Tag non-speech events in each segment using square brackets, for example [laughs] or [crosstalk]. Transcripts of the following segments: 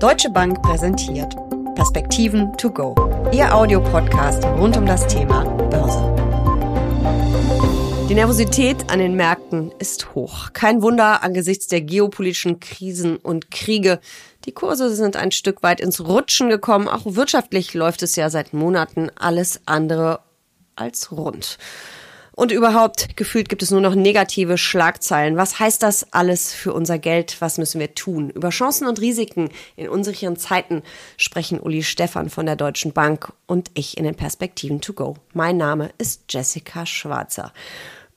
Deutsche Bank präsentiert Perspektiven to go. Ihr Audiopodcast rund um das Thema Börse. Die Nervosität an den Märkten ist hoch. Kein Wunder angesichts der geopolitischen Krisen und Kriege. Die Kurse sind ein Stück weit ins Rutschen gekommen. Auch wirtschaftlich läuft es ja seit Monaten alles andere als rund. Und überhaupt, gefühlt gibt es nur noch negative Schlagzeilen. Was heißt das alles für unser Geld? Was müssen wir tun? Über Chancen und Risiken in unsicheren Zeiten sprechen Uli Stefan von der Deutschen Bank und ich in den Perspektiven to go. Mein Name ist Jessica Schwarzer.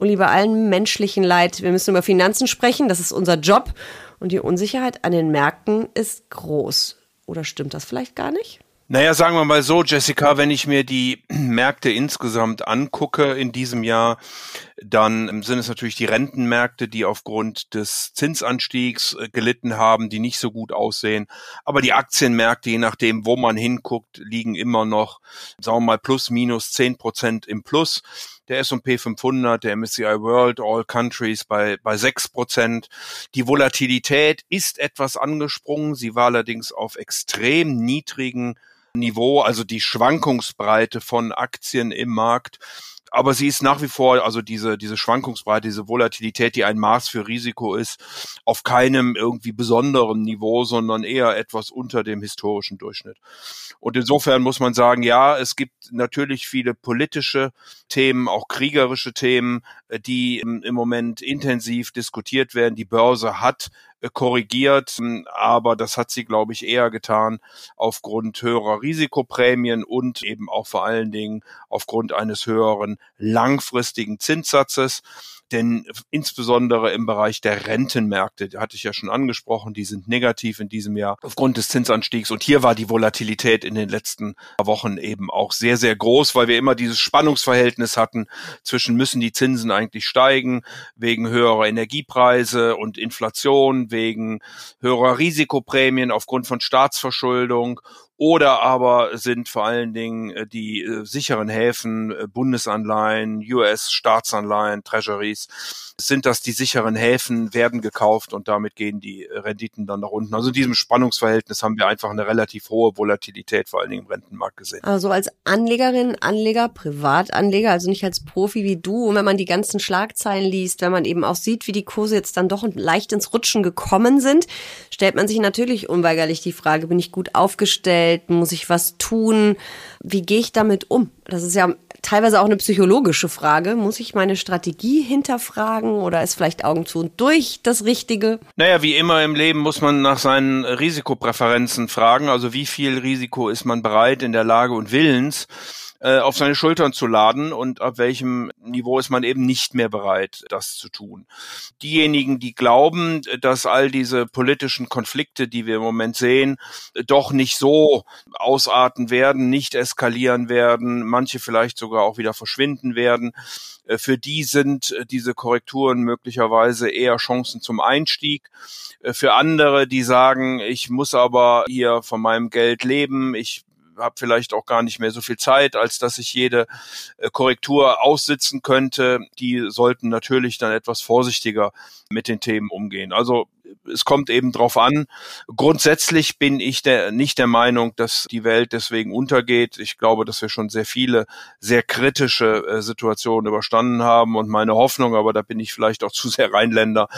Uli, bei allem menschlichen Leid, wir müssen über Finanzen sprechen, das ist unser Job. Und die Unsicherheit an den Märkten ist groß. Oder stimmt das vielleicht gar nicht? Naja, sagen wir mal so, Jessica, wenn ich mir die [clears throat] Märkte insgesamt angucke in diesem Jahr, dann sind es natürlich die Rentenmärkte, die aufgrund des Zinsanstiegs äh, gelitten haben, die nicht so gut aussehen. Aber die Aktienmärkte, je nachdem, wo man hinguckt, liegen immer noch, sagen wir mal, plus minus zehn Prozent im Plus der S&P 500, der MSCI World, All Countries bei, bei sechs Prozent. Die Volatilität ist etwas angesprungen. Sie war allerdings auf extrem niedrigen Niveau, also die Schwankungsbreite von Aktien im Markt aber sie ist nach wie vor, also diese, diese Schwankungsbreite, diese Volatilität, die ein Maß für Risiko ist, auf keinem irgendwie besonderen Niveau, sondern eher etwas unter dem historischen Durchschnitt. Und insofern muss man sagen, ja, es gibt natürlich viele politische Themen, auch kriegerische Themen, äh, die im, im Moment intensiv diskutiert werden. Die Börse hat korrigiert, hm, aber das hat sie, glaube ich, eher getan aufgrund höherer Risikoprämien und eben auch vor allen Dingen aufgrund eines höheren langfristigen Zinssatzes. Denn insbesondere im Bereich der Rentenmärkte, hatte ich ja schon angesprochen, die sind negativ in diesem Jahr aufgrund des Zinsanstiegs. Und hier war die Volatilität in den letzten Wochen eben auch sehr, sehr groß, weil wir immer dieses Spannungsverhältnis hatten zwischen müssen die Zinsen eigentlich steigen wegen höherer Energiepreise und Inflation, wegen höherer Risikoprämien aufgrund von Staatsverschuldung oder aber sind vor allen Dingen äh, die äh, sicheren Häfen, äh, Bundesanleihen, US-Staatsanleihen, Treasuries, sind das die sicheren Häfen, werden gekauft und damit gehen die Renditen dann nach unten. Also in diesem Spannungsverhältnis haben wir einfach eine relativ hohe Volatilität, vor allen Dingen im Rentenmarkt gesehen. Also als Anlegerin, Anleger, Privatanleger, also nicht als Profi wie du, und wenn man die ganzen Schlagzeilen liest, wenn man eben auch sieht, wie die Kurse jetzt dann doch leicht ins Rutschen gekommen sind, stellt man sich natürlich unweigerlich die Frage, bin ich gut aufgestellt? Welt? Muss ich was tun? Wie gehe ich damit um? Das ist ja teilweise auch eine psychologische Frage. Muss ich meine Strategie hinterfragen oder ist vielleicht Augen zu und durch das Richtige? Naja, wie immer im Leben muss man nach seinen Risikopräferenzen fragen. Also wie viel Risiko ist man bereit in der Lage und willens? Äh, auf seine Schultern zu laden und ab welchem Niveau ist man eben nicht mehr bereit, das zu tun. Diejenigen, die glauben, dass all diese politischen Konflikte, die wir im Moment sehen, doch nicht so ausarten werden, nicht eskalieren werden, manche vielleicht sogar auch wieder verschwinden werden, äh, für die sind äh, diese Korrekturen möglicherweise eher Chancen zum Einstieg. Für andere, die sagen, ich muss aber hier von meinem Geld leben, ich habe vielleicht auch gar nicht mehr so viel Zeit, als dass ich jede äh, Korrektur aussitzen könnte. Die sollten natürlich dann etwas vorsichtiger mit den Themen umgehen. Also es kommt eben drauf an. Grundsätzlich bin ich der, nicht der Meinung, dass die Welt deswegen untergeht. Ich glaube, dass wir schon sehr viele sehr kritische äh, Situationen überstanden haben und meine Hoffnung, aber da bin ich vielleicht auch [laughs] zu sehr Rheinländer,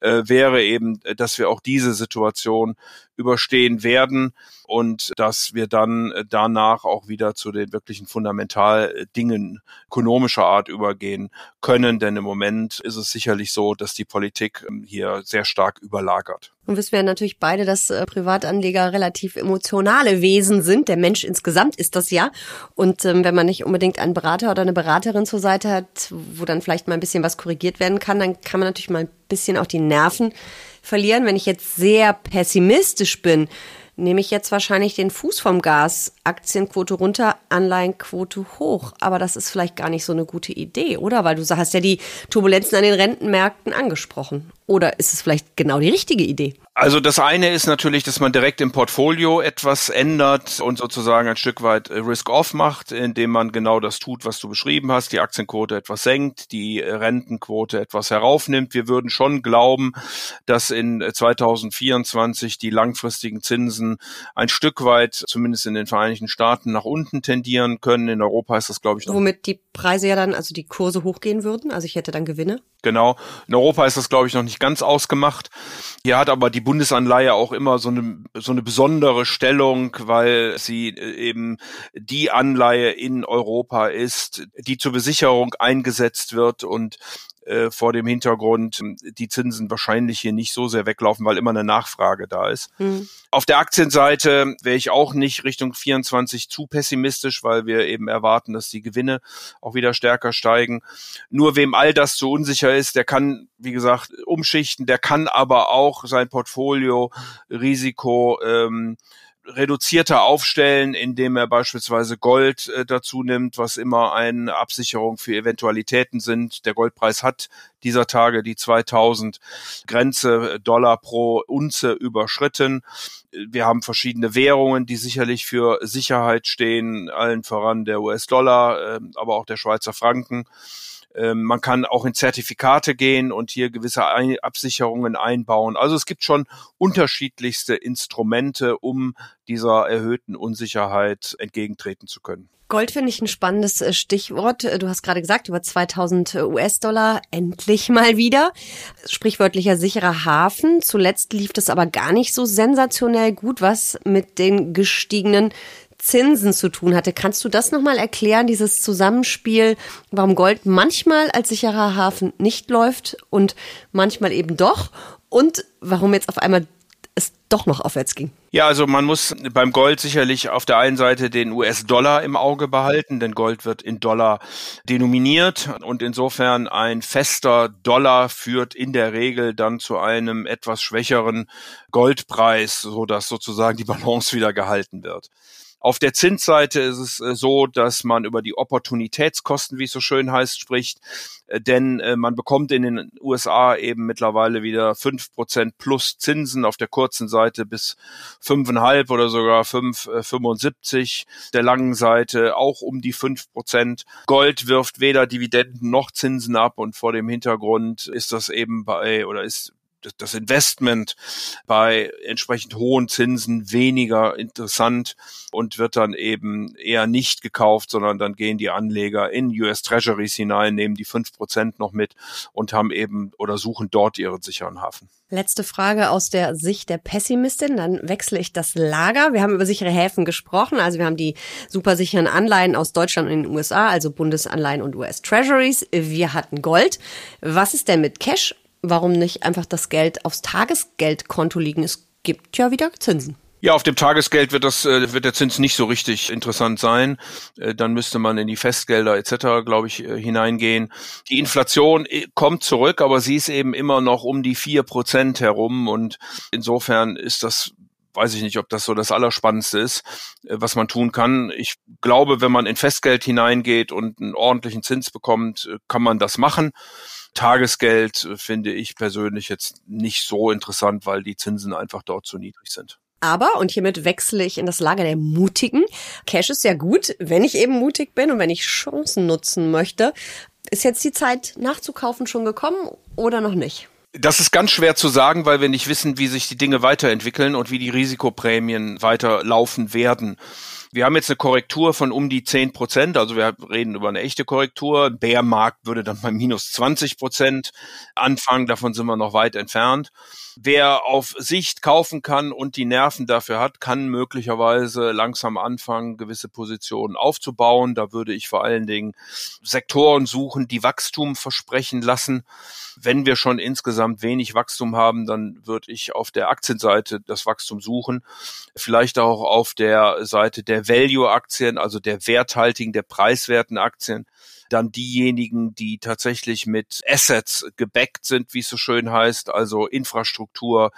äh, wäre eben, dass wir auch diese Situation überstehen werden und dass wir dann äh, danach auch wieder zu den wirklichen Fundamentaldingen ökonomischer Art übergehen können. Denn im Moment ist es sicherlich so, dass die Politik ähm, hier sehr stark überlagert. Und wissen wir natürlich beide, dass äh, Privatanleger relativ emotionale Wesen sind. Der Mensch insgesamt ist das ja. Und ähm, wenn man nicht unbedingt einen Berater oder eine Beraterin zur Seite hat, wo dann vielleicht mal ein bisschen was korrigiert werden kann, dann kann man natürlich mal ein bisschen auch die Nerven verlieren. Wenn ich jetzt sehr pessimistisch bin, nehme ich jetzt wahrscheinlich den Fuß vom Gas. Aktienquote runter, Anleihenquote hoch. Aber das ist vielleicht gar nicht so eine gute Idee, oder? Weil du hast ja die Turbulenzen an den Rentenmärkten angesprochen. Oder ist es vielleicht genau die richtige Idee? Also das eine ist natürlich, dass man direkt im Portfolio etwas ändert und sozusagen ein Stück weit äh, Risk-Off macht, indem man genau das tut, was du beschrieben hast, die Aktienquote etwas senkt, die äh, Rentenquote etwas heraufnimmt. Wir würden schon glauben, dass in 2024 äh, die langfristigen Zinsen ein Stück weit, zumindest in den Vereinigten Staaten, nach unten tendieren können. In Europa ist das, glaube ich, noch. Womit die Preise ja dann, also die Kurse hochgehen würden. Also ich hätte dann Gewinne. Genau. In Europa ist das, glaube ich, noch nicht ganz ausgemacht. Hier hat aber die Bundesanleihe auch immer so eine, so eine besondere Stellung, weil sie äh, eben die Anleihe in Europa ist, die zur Besicherung eingesetzt wird und äh, vor dem Hintergrund die Zinsen wahrscheinlich hier nicht so sehr weglaufen, weil immer eine Nachfrage da ist. Mhm. Auf der Aktienseite wäre ich auch nicht Richtung 24 zu pessimistisch, weil wir eben erwarten, dass die Gewinne auch wieder stärker steigen. Nur wem all das zu unsicher ist, der kann, wie gesagt, umschichten, der kann aber auch sein Portfolio Risiko ähm, reduzierter aufstellen, indem er beispielsweise Gold äh, dazu nimmt, was immer eine Absicherung für Eventualitäten sind. Der Goldpreis hat dieser Tage die 2000 Grenze äh, Dollar pro Unze überschritten. Wir haben verschiedene Währungen, die sicherlich für Sicherheit stehen, allen voran der US-Dollar, äh, aber auch der Schweizer Franken. Ähm, man kann auch in Zertifikate gehen und hier gewisse Absicherungen einbauen. Also es gibt schon unterschiedlichste Instrumente, um dieser erhöhten Unsicherheit entgegentreten zu können. Gold finde ich ein spannendes äh, Stichwort. Äh, du hast gerade gesagt, über 2000 US-Dollar endlich [laughs] mal wieder. Sprichwörtlicher sicherer Hafen. Zuletzt lief das aber gar nicht so sensationell gut, was mit den gestiegenen Zinsen zu tun hatte. Kannst du das nochmal erklären, dieses Zusammenspiel, warum Gold manchmal als sicherer Hafen nicht läuft und manchmal eben doch und warum jetzt auf einmal es doch noch aufwärts ging? Ja, also man muss beim Gold sicherlich auf der einen Seite den US-Dollar im Auge behalten, denn Gold wird in Dollar denominiert und insofern ein fester Dollar führt in der Regel dann zu einem etwas schwächeren Goldpreis, so dass sozusagen die Balance wieder gehalten wird. Auf der Zinsseite ist es äh, so, dass man über die Opportunitätskosten, wie es so schön heißt, spricht. Äh, denn äh, man bekommt in den USA eben mittlerweile wieder fünf Prozent plus Zinsen auf der kurzen Seite bis fünfeinhalb oder sogar fünf 5,75. Der langen Seite auch um die fünf Prozent. Gold wirft weder Dividenden noch Zinsen ab und vor dem Hintergrund ist das eben bei oder ist das Investment bei entsprechend hohen Zinsen weniger interessant und wird dann eben eher nicht gekauft, sondern dann gehen die Anleger in US Treasuries hinein, nehmen die fünf Prozent noch mit und haben eben oder suchen dort ihren sicheren Hafen. Letzte Frage aus der Sicht der Pessimistin. Dann wechsle ich das Lager. Wir haben über sichere Häfen gesprochen. Also wir haben die supersicheren Anleihen aus Deutschland und den USA, also Bundesanleihen und US Treasuries. Wir hatten Gold. Was ist denn mit Cash warum nicht einfach das Geld aufs Tagesgeldkonto liegen? Es gibt ja wieder Zinsen. Ja, auf dem Tagesgeld wird das äh, wird der Zins nicht so richtig interessant sein. Äh, dann müsste man in die Festgelder etc. glaube ich äh, hineingehen. Die Inflation kommt zurück, aber sie ist eben immer noch um die vier Prozent herum und insofern ist das weiß ich nicht, ob das so das Allerspannendste ist, was man tun kann. Ich glaube, wenn man in Festgeld hineingeht und einen ordentlichen Zins bekommt, kann man das machen. Tagesgeld äh, finde ich persönlich jetzt nicht so interessant, weil die Zinsen einfach dort zu niedrig sind. Aber, und hiermit wechsle ich in das Lager der Mutigen. Cash ist ja gut, wenn ich eben mutig bin und wenn ich Chancen nutzen möchte. Ist jetzt die Zeit nachzukaufen schon gekommen oder noch nicht? Das ist ganz schwer zu sagen, weil wir nicht wissen, wie sich die Dinge weiterentwickeln und wie die Risikoprämien weiterlaufen werden. Wir haben jetzt eine Korrektur von um die 10 Prozent, also wir reden über eine echte Korrektur. Bärmarkt würde dann bei minus 20 Prozent anfangen, davon sind wir noch weit entfernt. Wer auf Sicht kaufen kann und die Nerven dafür hat, kann möglicherweise langsam anfangen, gewisse Positionen aufzubauen. Da würde ich vor allen Dingen Sektoren suchen, die Wachstum versprechen lassen. Wenn wir schon insgesamt wenig Wachstum haben, dann würde ich auf der Aktienseite das Wachstum suchen. Vielleicht auch auf der Seite der Value-Aktien, also der werthaltigen, der preiswerten Aktien dann diejenigen, die tatsächlich mit Assets gebackt sind, wie es so schön heißt, also Infrastruktur,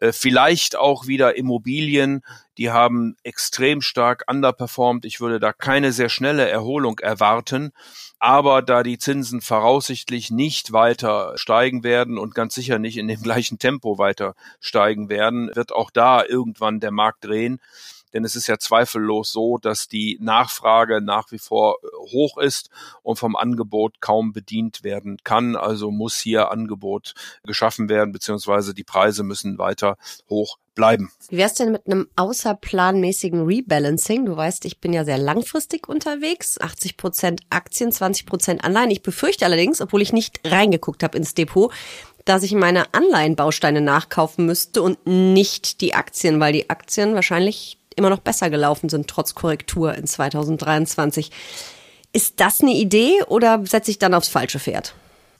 Äh, vielleicht auch wieder Immobilien, die haben extrem stark underperformed. Ich würde da keine sehr schnelle Erholung erwarten. Aber da die Zinsen voraussichtlich nicht weiter steigen werden und ganz sicher nicht in dem gleichen Tempo weiter steigen werden, wird auch da irgendwann der Markt drehen. Denn es ist ja zweifellos so, dass die Nachfrage nach wie vor äh, hoch ist und vom Angebot kaum bedient werden kann. Also muss hier Angebot geschaffen werden, beziehungsweise die Preise müssen weiter hoch bleiben. Wie wär's denn mit einem außerplanmäßigen Rebalancing? Du weißt, ich bin ja sehr langfristig unterwegs. 80 Prozent Aktien, 20 Prozent Anleihen. Ich befürchte allerdings, obwohl ich nicht reingeguckt habe ins Depot, dass ich meine Anleihenbausteine nachkaufen müsste und nicht die Aktien, weil die Aktien wahrscheinlich immer noch besser gelaufen sind, trotz Korrektur in 2023. Ist das eine Idee oder setze ich dann aufs falsche Pferd?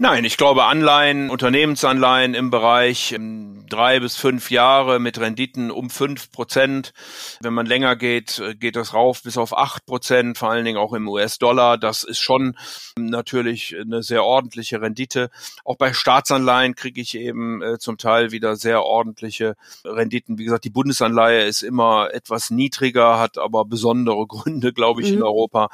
Nein, ich glaube Anleihen, Unternehmensanleihen im Bereich ähm, drei bis fünf Jahre mit Renditen um fünf Prozent. Wenn man länger geht, äh, geht das rauf bis auf acht Prozent, vor allen Dingen auch im US-Dollar. Das ist schon natürlich eine sehr ordentliche Rendite. Auch bei Staatsanleihen kriege ich eben äh, zum Teil wieder sehr ordentliche Renditen. Wie gesagt, die Bundesanleihe ist immer etwas niedriger, hat aber besondere [laughs] Gründe, glaube ich, mhm. in Europa.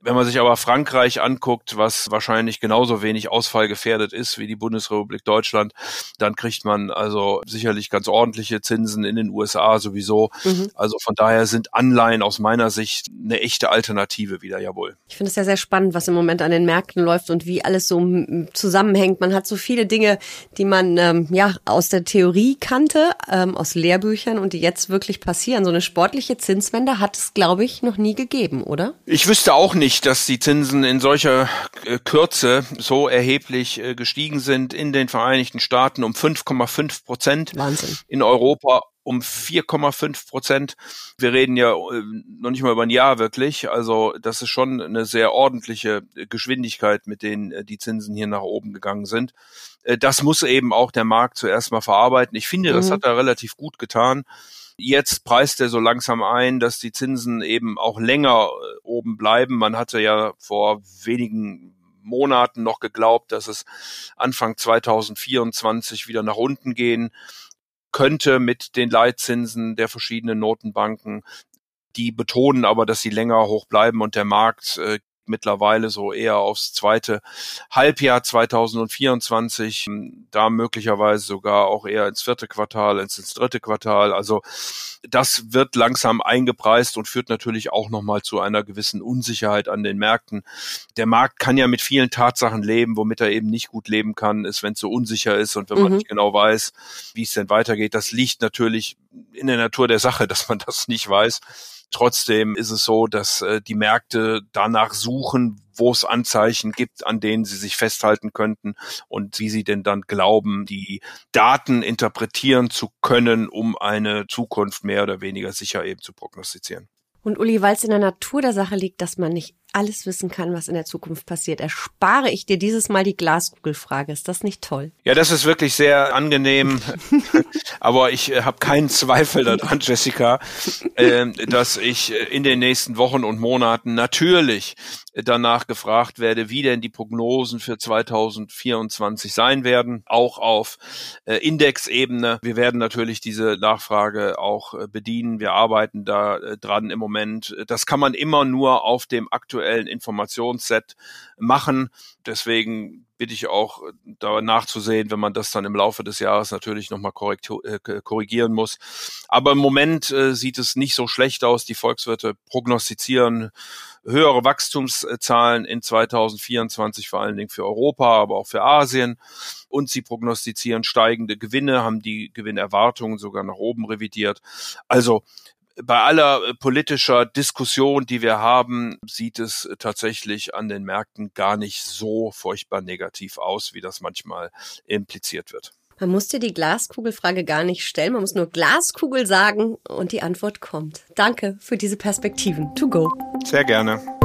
Wenn man sich aber Frankreich anguckt, was wahrscheinlich genauso wenig ausfallgefährdet ist wie die Bundesrepublik Deutschland, dann kriegt man also sicherlich ganz ordentliche Zinsen in den USA sowieso. Mhm. Also von daher sind Anleihen aus meiner Sicht eine echte Alternative wieder, jawohl. Ich finde es ja sehr spannend, was im Moment an den Märkten läuft und wie alles so zusammenhängt. Man hat so viele Dinge, die man ähm, ja aus der Theorie kannte, ähm, aus Lehrbüchern und die jetzt wirklich passieren. So eine sportliche Zinswende hat es, glaube ich, noch nie gegeben, oder? Ich wüsste auch nicht, nicht, dass die Zinsen in solcher äh, Kürze so erheblich äh, gestiegen sind in den Vereinigten Staaten um 5,5 Prozent. Wahnsinn. In Europa um 4,5 Prozent. Wir reden ja äh, noch nicht mal über ein Jahr wirklich. Also das ist schon eine sehr ordentliche Geschwindigkeit, mit denen die Zinsen hier nach oben gegangen sind. Das muss eben auch der Markt zuerst mal verarbeiten. Ich finde, das mhm. hat er relativ gut getan. Jetzt preist er so langsam ein, dass die Zinsen eben auch länger äh, oben bleiben. Man hatte ja vor wenigen Monaten noch geglaubt, dass es Anfang 2024 wieder nach unten gehen könnte mit den Leitzinsen der verschiedenen Notenbanken. Die betonen aber, dass sie länger hoch bleiben und der Markt äh, mittlerweile so eher aufs zweite Halbjahr 2024, hm, da möglicherweise sogar auch eher ins vierte Quartal, ins, ins dritte Quartal. Also das wird langsam eingepreist und führt natürlich auch nochmal zu einer gewissen Unsicherheit an den Märkten. Der Markt kann ja mit vielen Tatsachen leben, womit er eben nicht gut leben kann, ist, wenn es so unsicher ist und wenn man mhm. nicht genau weiß, wie es denn weitergeht. Das liegt natürlich in der Natur der Sache, [laughs] dass man das nicht weiß. Trotzdem ist es so, dass äh, die Märkte danach suchen, wo es Anzeichen gibt, an denen sie sich festhalten könnten und wie sie denn dann glauben, die Daten interpretieren zu können, um eine Zukunft mehr oder weniger sicher eben zu prognostizieren. Und Uli, weil es in der Natur der Sache liegt, dass man nicht alles wissen kann, was in der Zukunft passiert, erspare ich dir dieses Mal die Glaskugelfrage. Ist das nicht toll? Ja, das ist wirklich sehr angenehm. [laughs] Aber ich äh, habe keinen Zweifel daran, Jessica, äh, dass ich äh, in den nächsten Wochen und Monaten natürlich danach gefragt werde, wie denn die Prognosen für 2024 sein werden, auch auf äh, Indexebene. Wir werden natürlich diese Nachfrage auch äh, bedienen. Wir arbeiten da äh, dran im Moment. Das kann man immer nur auf dem aktuellen Informationsset machen. Deswegen bitte ich auch da nachzusehen, wenn man das dann im Laufe des Jahres natürlich nochmal korrigieren muss. Aber im Moment äh, sieht es nicht so schlecht aus. Die Volkswirte prognostizieren höhere Wachstumszahlen in 2024, vor allen Dingen für Europa, aber auch für Asien. Und sie prognostizieren steigende Gewinne, haben die Gewinnerwartungen sogar nach oben revidiert. Also bei aller politischer Diskussion, die wir haben, sieht es tatsächlich an den Märkten gar nicht so furchtbar negativ aus, wie das manchmal impliziert wird. Man muss dir die Glaskugelfrage gar nicht stellen, man muss nur Glaskugel sagen und die Antwort kommt. Danke für diese Perspektiven. To go. Sehr gerne.